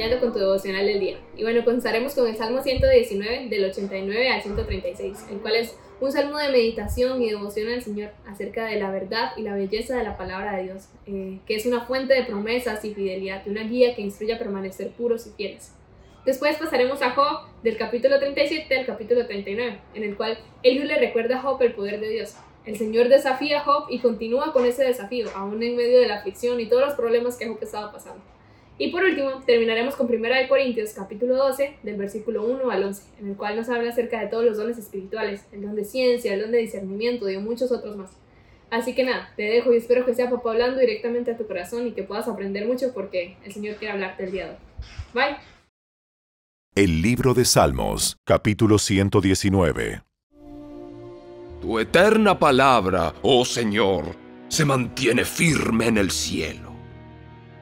acompañando con tu devocional del día. Y bueno, comenzaremos con el Salmo 119 del 89 al 136, el cual es un salmo de meditación y devoción al Señor acerca de la verdad y la belleza de la palabra de Dios, eh, que es una fuente de promesas y fidelidad, una guía que instruye a permanecer puros y fieles. Después pasaremos a Job del capítulo 37 al capítulo 39, en el cual Eliú le recuerda a Job el poder de Dios. El Señor desafía a Job y continúa con ese desafío, aún en medio de la aflicción y todos los problemas que Job estaba pasando. Y por último, terminaremos con 1 Corintios capítulo 12, del versículo 1 al 11, en el cual nos habla acerca de todos los dones espirituales, el don de ciencia, el don de discernimiento y muchos otros más. Así que nada, te dejo y espero que sea papá hablando directamente a tu corazón y que puedas aprender mucho porque el Señor quiere hablarte el día de hoy. Bye. El libro de Salmos, capítulo 119. Tu eterna palabra, oh Señor, se mantiene firme en el cielo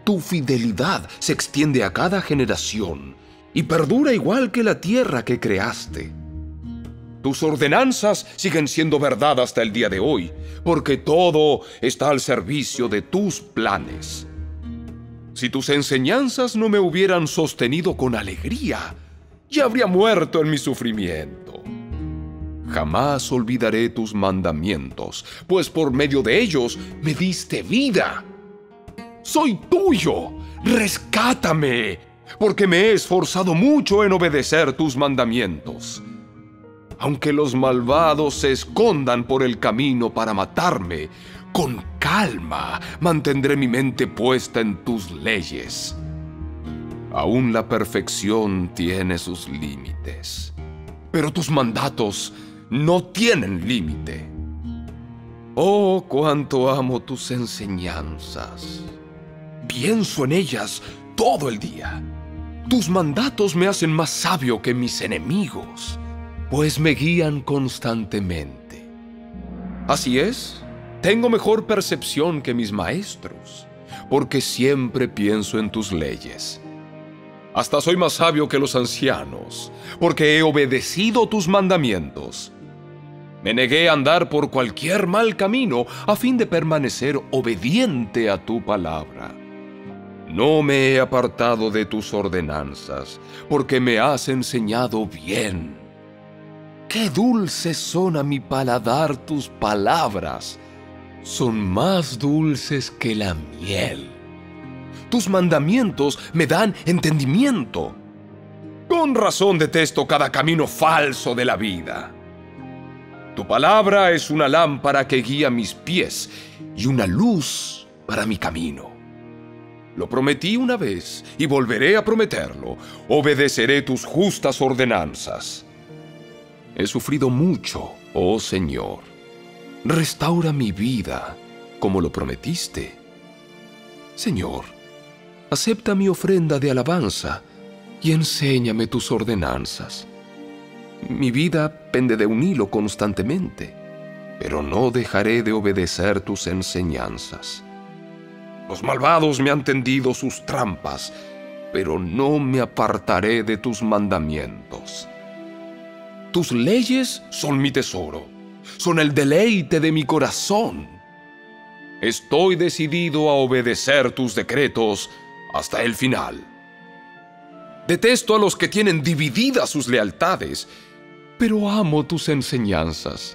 tu fidelidad se extiende a cada generación y perdura igual que la tierra que creaste. Tus ordenanzas siguen siendo verdad hasta el día de hoy, porque todo está al servicio de tus planes. Si tus enseñanzas no me hubieran sostenido con alegría, ya habría muerto en mi sufrimiento. Jamás olvidaré tus mandamientos, pues por medio de ellos me diste vida soy tuyo. Rescátame, porque me he esforzado mucho en obedecer tus mandamientos. Aunque los malvados se escondan por el camino para matarme, con calma mantendré mi mente puesta en tus leyes. Aún la perfección tiene sus límites, pero tus mandatos no tienen límite. Oh, cuánto amo tus enseñanzas. Pienso en ellas todo el día. Tus mandatos me hacen más sabio que mis enemigos, pues me guían constantemente. Así es, tengo mejor percepción que mis maestros, porque siempre pienso en tus leyes. Hasta soy más sabio que los ancianos, porque he obedecido tus mandamientos. Me negué a andar por cualquier mal camino a fin de permanecer obediente a tu palabra. No me he apartado de tus ordenanzas, porque me has enseñado bien. Qué dulces son a mi paladar tus palabras, son más dulces que la miel. Tus mandamientos me dan entendimiento. Con razón detesto cada camino falso de la vida. Tu palabra es una lámpara que guía mis pies y una luz para mi camino. Lo prometí una vez y volveré a prometerlo. Obedeceré tus justas ordenanzas. He sufrido mucho, oh Señor. Restaura mi vida como lo prometiste. Señor, acepta mi ofrenda de alabanza y enséñame tus ordenanzas. Mi vida pende de un hilo constantemente, pero no dejaré de obedecer tus enseñanzas. Los malvados me han tendido sus trampas, pero no me apartaré de tus mandamientos. Tus leyes son mi tesoro, son el deleite de mi corazón. Estoy decidido a obedecer tus decretos hasta el final. Detesto a los que tienen divididas sus lealtades, pero amo tus enseñanzas.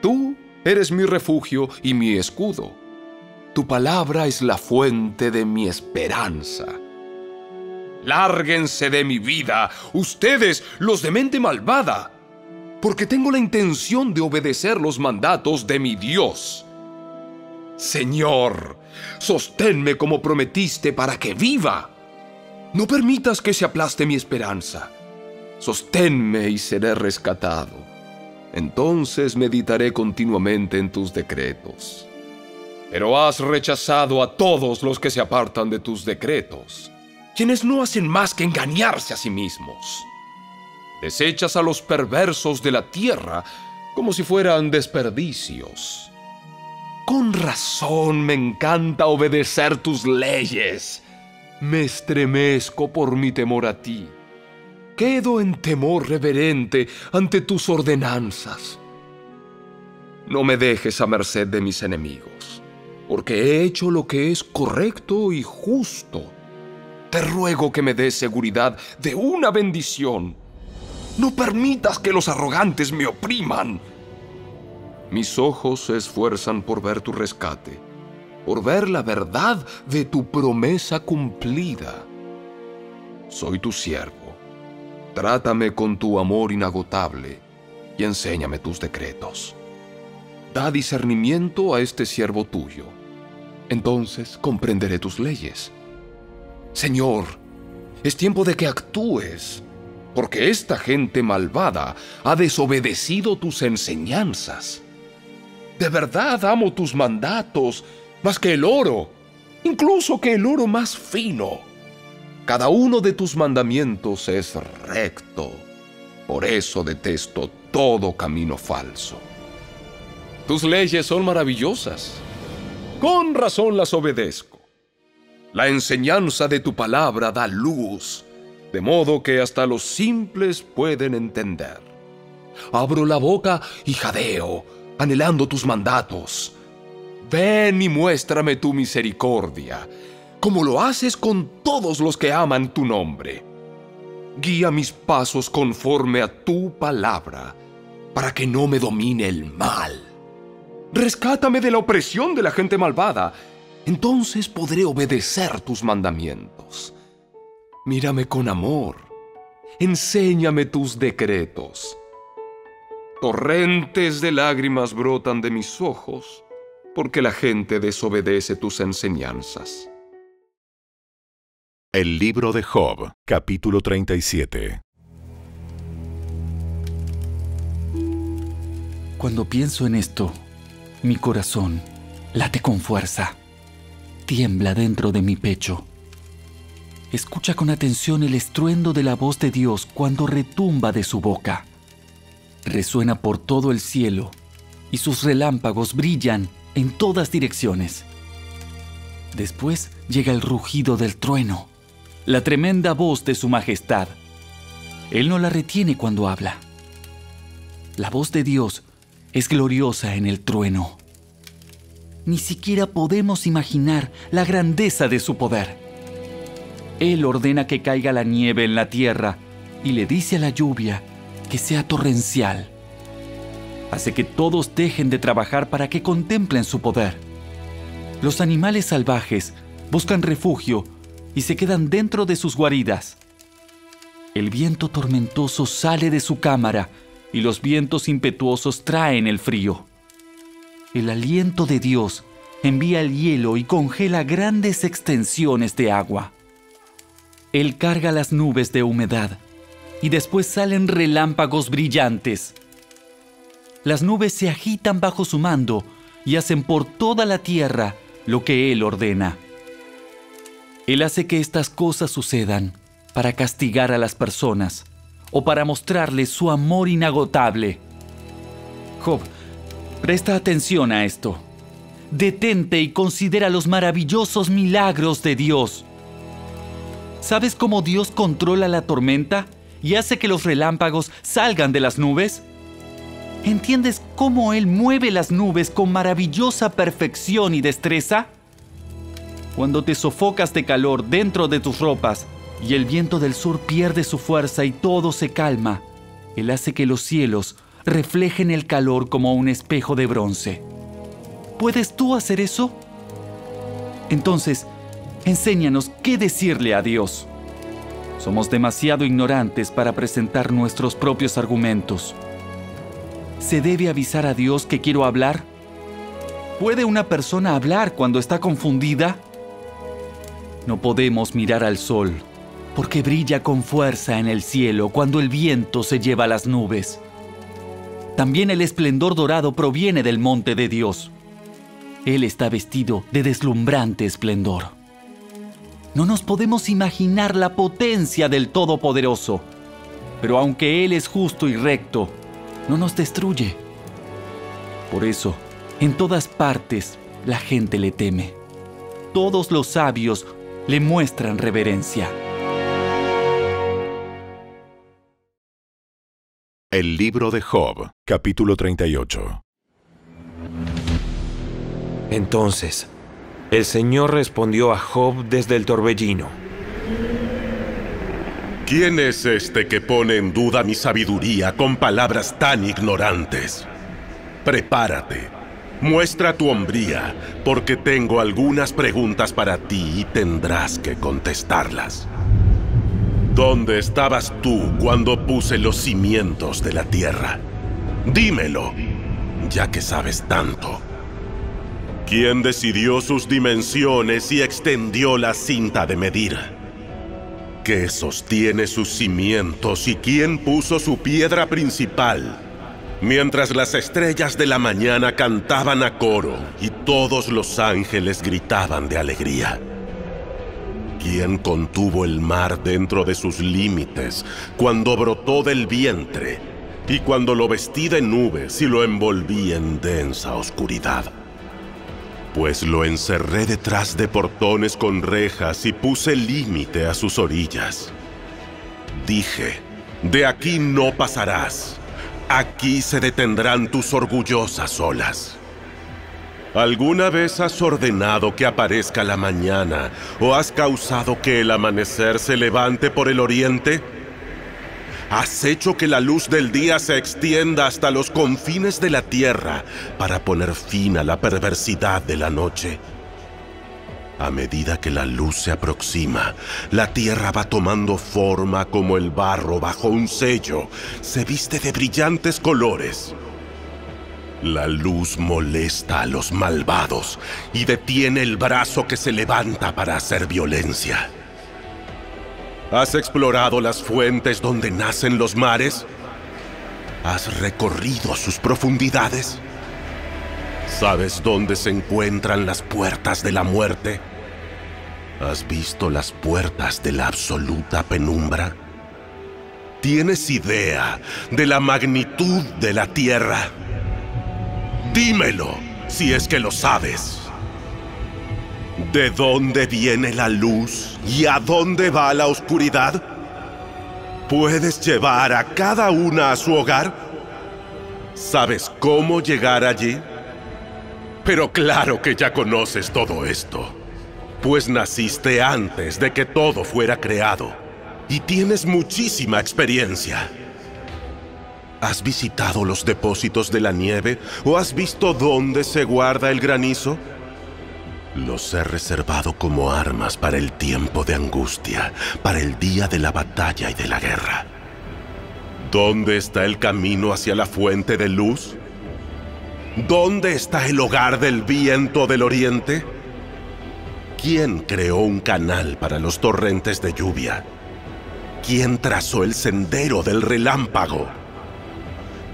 Tú eres mi refugio y mi escudo tu palabra es la fuente de mi esperanza. Lárguense de mi vida, ustedes, los de mente malvada, porque tengo la intención de obedecer los mandatos de mi Dios. Señor, sosténme como prometiste para que viva. No permitas que se aplaste mi esperanza. Sosténme y seré rescatado. Entonces meditaré continuamente en tus decretos pero has rechazado a todos los que se apartan de tus decretos, quienes no hacen más que engañarse a sí mismos. Desechas a los perversos de la tierra como si fueran desperdicios. Con razón me encanta obedecer tus leyes. Me estremezco por mi temor a ti. Quedo en temor reverente ante tus ordenanzas. No me dejes a merced de mis enemigos porque he hecho lo que es correcto y justo. te ruego que me des seguridad de una bendición. No permitas que los arrogantes me opriman. Mis ojos se esfuerzan por ver tu rescate, por ver la verdad de tu promesa cumplida. Soy tu siervo. Trátame con tu amor inagotable y enséñame tus decretos. Da discernimiento a este siervo tuyo. Entonces comprenderé tus leyes. Señor, es tiempo de que actúes, porque esta gente malvada ha desobedecido tus enseñanzas. De verdad amo tus mandatos más que el oro, incluso que el oro más fino. Cada uno de tus mandamientos es recto. Por eso detesto todo camino falso. Tus leyes son maravillosas. Con razón las obedezco. La enseñanza de tu palabra da luz, de modo que hasta los simples pueden entender. Abro la boca y jadeo, anhelando tus mandatos. Ven y muéstrame tu misericordia, como lo haces con todos los que aman tu nombre. Guía mis pasos conforme a tu palabra, para que no me domine el mal. Rescátame de la opresión de la gente malvada, entonces podré obedecer tus mandamientos. Mírame con amor, enséñame tus decretos. Torrentes de lágrimas brotan de mis ojos, porque la gente desobedece tus enseñanzas. El libro de Job, capítulo 37. Cuando pienso en esto, mi corazón late con fuerza, tiembla dentro de mi pecho. Escucha con atención el estruendo de la voz de Dios cuando retumba de su boca. Resuena por todo el cielo y sus relámpagos brillan en todas direcciones. Después llega el rugido del trueno, la tremenda voz de su majestad. Él no la retiene cuando habla. La voz de Dios es gloriosa en el trueno. Ni siquiera podemos imaginar la grandeza de su poder. Él ordena que caiga la nieve en la tierra y le dice a la lluvia que sea torrencial. Hace que todos dejen de trabajar para que contemplen su poder. Los animales salvajes buscan refugio y se quedan dentro de sus guaridas. El viento tormentoso sale de su cámara y los vientos impetuosos traen el frío. El aliento de Dios envía el hielo y congela grandes extensiones de agua. Él carga las nubes de humedad y después salen relámpagos brillantes. Las nubes se agitan bajo su mando y hacen por toda la tierra lo que Él ordena. Él hace que estas cosas sucedan para castigar a las personas o para mostrarles su amor inagotable. Job, presta atención a esto. Detente y considera los maravillosos milagros de Dios. ¿Sabes cómo Dios controla la tormenta y hace que los relámpagos salgan de las nubes? ¿Entiendes cómo Él mueve las nubes con maravillosa perfección y destreza? Cuando te sofocas de calor dentro de tus ropas y el viento del sur pierde su fuerza y todo se calma, Él hace que los cielos reflejen el calor como un espejo de bronce. ¿Puedes tú hacer eso? Entonces, enséñanos qué decirle a Dios. Somos demasiado ignorantes para presentar nuestros propios argumentos. ¿Se debe avisar a Dios que quiero hablar? ¿Puede una persona hablar cuando está confundida? No podemos mirar al sol porque brilla con fuerza en el cielo cuando el viento se lleva las nubes. También el esplendor dorado proviene del monte de Dios. Él está vestido de deslumbrante esplendor. No nos podemos imaginar la potencia del Todopoderoso, pero aunque Él es justo y recto, no nos destruye. Por eso, en todas partes, la gente le teme. Todos los sabios le muestran reverencia. El libro de Job, capítulo 38. Entonces, el Señor respondió a Job desde el torbellino. ¿Quién es este que pone en duda mi sabiduría con palabras tan ignorantes? Prepárate, muestra tu hombría, porque tengo algunas preguntas para ti y tendrás que contestarlas. ¿Dónde estabas tú cuando puse los cimientos de la tierra? Dímelo, ya que sabes tanto. ¿Quién decidió sus dimensiones y extendió la cinta de medir? ¿Qué sostiene sus cimientos y quién puso su piedra principal? Mientras las estrellas de la mañana cantaban a coro y todos los ángeles gritaban de alegría. ¿Quién contuvo el mar dentro de sus límites cuando brotó del vientre y cuando lo vestí de nubes y lo envolví en densa oscuridad? Pues lo encerré detrás de portones con rejas y puse límite a sus orillas. Dije, de aquí no pasarás, aquí se detendrán tus orgullosas olas. ¿Alguna vez has ordenado que aparezca la mañana o has causado que el amanecer se levante por el oriente? Has hecho que la luz del día se extienda hasta los confines de la tierra para poner fin a la perversidad de la noche. A medida que la luz se aproxima, la tierra va tomando forma como el barro bajo un sello. Se viste de brillantes colores. La luz molesta a los malvados y detiene el brazo que se levanta para hacer violencia. ¿Has explorado las fuentes donde nacen los mares? ¿Has recorrido sus profundidades? ¿Sabes dónde se encuentran las puertas de la muerte? ¿Has visto las puertas de la absoluta penumbra? ¿Tienes idea de la magnitud de la Tierra? Dímelo, si es que lo sabes. ¿De dónde viene la luz y a dónde va la oscuridad? ¿Puedes llevar a cada una a su hogar? ¿Sabes cómo llegar allí? Pero claro que ya conoces todo esto, pues naciste antes de que todo fuera creado y tienes muchísima experiencia. ¿Has visitado los depósitos de la nieve o has visto dónde se guarda el granizo? Los he reservado como armas para el tiempo de angustia, para el día de la batalla y de la guerra. ¿Dónde está el camino hacia la fuente de luz? ¿Dónde está el hogar del viento del oriente? ¿Quién creó un canal para los torrentes de lluvia? ¿Quién trazó el sendero del relámpago?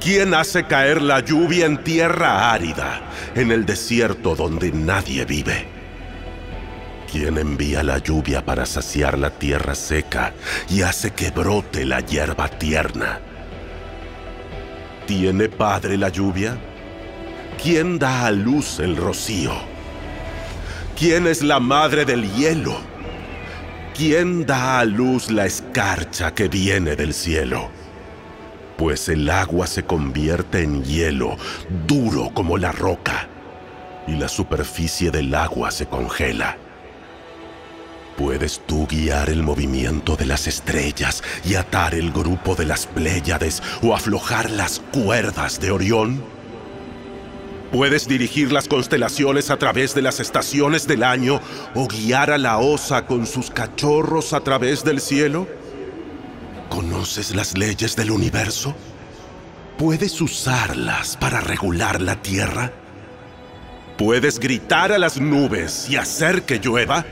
¿Quién hace caer la lluvia en tierra árida, en el desierto donde nadie vive? ¿Quién envía la lluvia para saciar la tierra seca y hace que brote la hierba tierna? ¿Tiene padre la lluvia? ¿Quién da a luz el rocío? ¿Quién es la madre del hielo? ¿Quién da a luz la escarcha que viene del cielo? Pues el agua se convierte en hielo, duro como la roca, y la superficie del agua se congela. ¿Puedes tú guiar el movimiento de las estrellas y atar el grupo de las Pléyades o aflojar las cuerdas de Orión? ¿Puedes dirigir las constelaciones a través de las estaciones del año o guiar a la osa con sus cachorros a través del cielo? ¿Conoces las leyes del universo? ¿Puedes usarlas para regular la Tierra? ¿Puedes gritar a las nubes y hacer que llueva?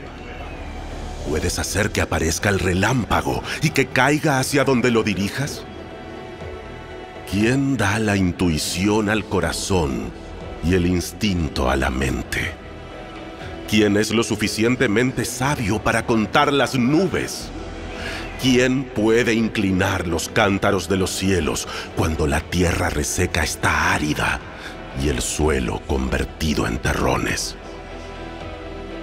¿Puedes hacer que aparezca el relámpago y que caiga hacia donde lo dirijas? ¿Quién da la intuición al corazón y el instinto a la mente? ¿Quién es lo suficientemente sabio para contar las nubes? ¿Quién puede inclinar los cántaros de los cielos cuando la tierra reseca está árida y el suelo convertido en terrones?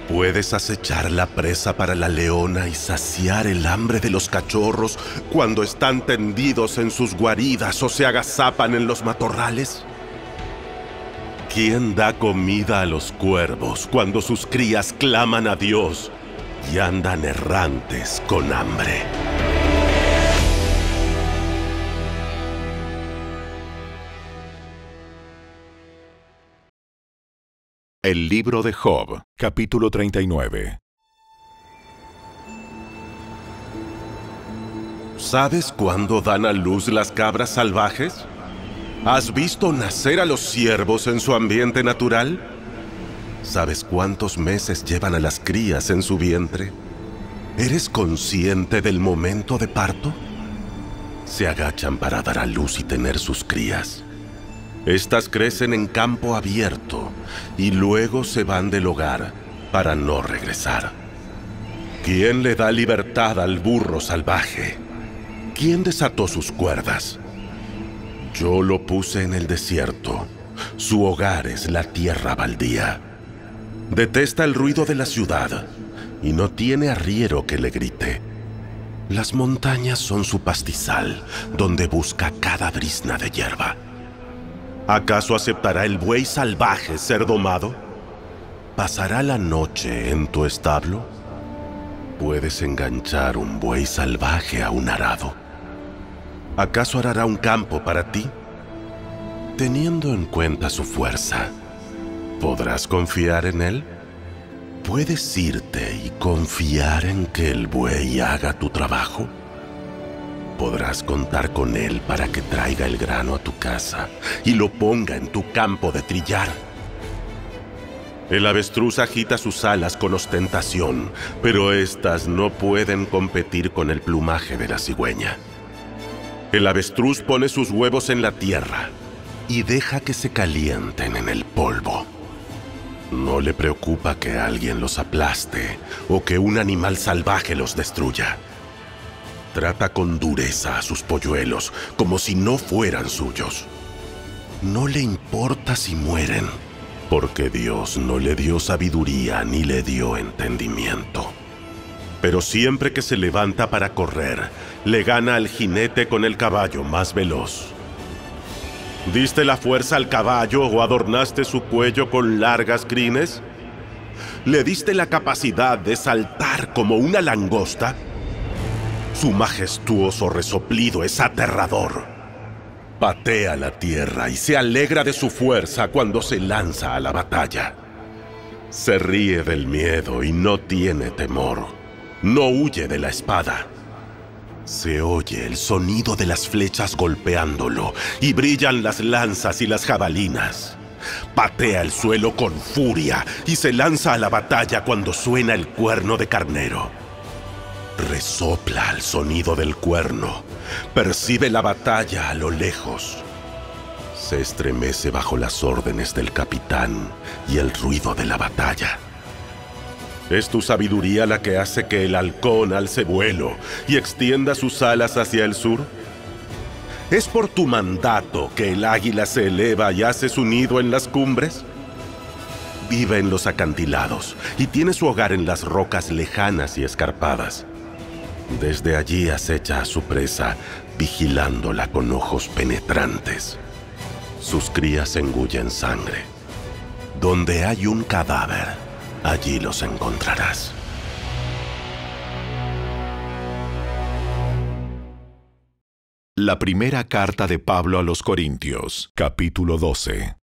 ¿Puedes acechar la presa para la leona y saciar el hambre de los cachorros cuando están tendidos en sus guaridas o se agazapan en los matorrales? ¿Quién da comida a los cuervos cuando sus crías claman a Dios y andan errantes con hambre? El libro de Job, capítulo 39. ¿Sabes cuándo dan a luz las cabras salvajes? ¿Has visto nacer a los ciervos en su ambiente natural? ¿Sabes cuántos meses llevan a las crías en su vientre? ¿Eres consciente del momento de parto? Se agachan para dar a luz y tener sus crías. Estas crecen en campo abierto y luego se van del hogar para no regresar. ¿Quién le da libertad al burro salvaje? ¿Quién desató sus cuerdas? Yo lo puse en el desierto. Su hogar es la tierra baldía. Detesta el ruido de la ciudad y no tiene arriero que le grite. Las montañas son su pastizal, donde busca cada brisna de hierba. ¿Acaso aceptará el buey salvaje ser domado? ¿Pasará la noche en tu establo? Puedes enganchar un buey salvaje a un arado. ¿Acaso arará un campo para ti? Teniendo en cuenta su fuerza, ¿podrás confiar en él? ¿Puedes irte y confiar en que el buey haga tu trabajo? Podrás contar con él para que traiga el grano a tu casa y lo ponga en tu campo de trillar. El avestruz agita sus alas con ostentación, pero éstas no pueden competir con el plumaje de la cigüeña. El avestruz pone sus huevos en la tierra y deja que se calienten en el polvo. No le preocupa que alguien los aplaste o que un animal salvaje los destruya. Trata con dureza a sus polluelos, como si no fueran suyos. No le importa si mueren, porque Dios no le dio sabiduría ni le dio entendimiento. Pero siempre que se levanta para correr, le gana al jinete con el caballo más veloz. ¿Diste la fuerza al caballo o adornaste su cuello con largas crines? ¿Le diste la capacidad de saltar como una langosta? Su majestuoso resoplido es aterrador. Patea la tierra y se alegra de su fuerza cuando se lanza a la batalla. Se ríe del miedo y no tiene temor. No huye de la espada. Se oye el sonido de las flechas golpeándolo y brillan las lanzas y las jabalinas. Patea el suelo con furia y se lanza a la batalla cuando suena el cuerno de carnero. Resopla al sonido del cuerno. Percibe la batalla a lo lejos. Se estremece bajo las órdenes del capitán y el ruido de la batalla. ¿Es tu sabiduría la que hace que el halcón alce vuelo y extienda sus alas hacia el sur? ¿Es por tu mandato que el águila se eleva y hace su nido en las cumbres? Vive en los acantilados y tiene su hogar en las rocas lejanas y escarpadas. Desde allí acecha a su presa, vigilándola con ojos penetrantes. Sus crías engullen sangre. Donde hay un cadáver, allí los encontrarás. La primera carta de Pablo a los Corintios, capítulo 12.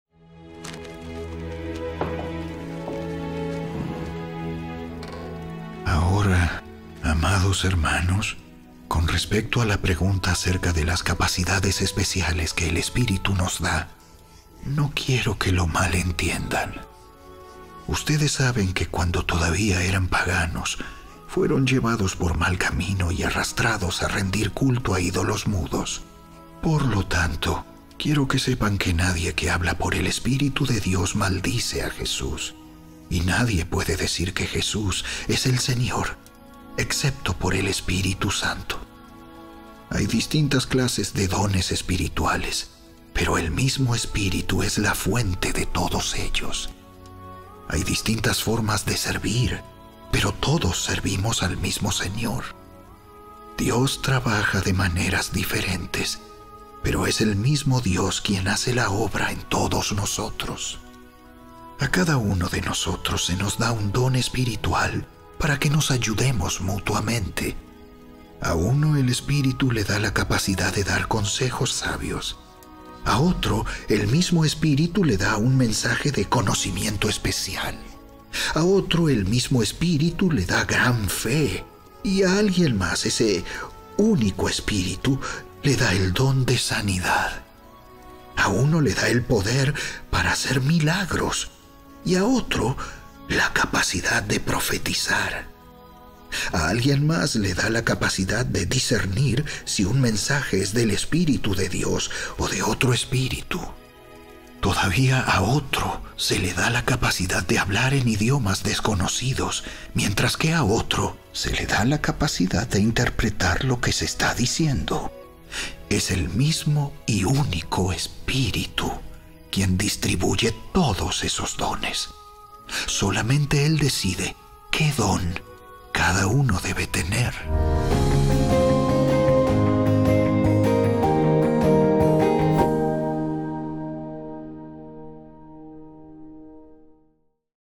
Ahora Amados hermanos, con respecto a la pregunta acerca de las capacidades especiales que el Espíritu nos da, no quiero que lo malentiendan. Ustedes saben que cuando todavía eran paganos, fueron llevados por mal camino y arrastrados a rendir culto a ídolos mudos. Por lo tanto, quiero que sepan que nadie que habla por el Espíritu de Dios maldice a Jesús. Y nadie puede decir que Jesús es el Señor excepto por el Espíritu Santo. Hay distintas clases de dones espirituales, pero el mismo Espíritu es la fuente de todos ellos. Hay distintas formas de servir, pero todos servimos al mismo Señor. Dios trabaja de maneras diferentes, pero es el mismo Dios quien hace la obra en todos nosotros. A cada uno de nosotros se nos da un don espiritual para que nos ayudemos mutuamente. A uno el Espíritu le da la capacidad de dar consejos sabios, A otro, el mismo Espíritu le da un mensaje de conocimiento especial. A otro, el mismo Espíritu le da gran fe. Y a alguien más, ese único Espíritu, le da el don de sanidad. A uno le da el poder para hacer milagros y a otro la capacidad de profetizar. A alguien más le da la capacidad de discernir si un mensaje es del Espíritu de Dios o de otro Espíritu. Todavía a otro se le da la capacidad de hablar en idiomas desconocidos, mientras que a otro se le da la capacidad de interpretar lo que se está diciendo. Es el mismo y único Espíritu quien distribuye todos esos dones. Solamente Él decide qué don cada uno debe tener.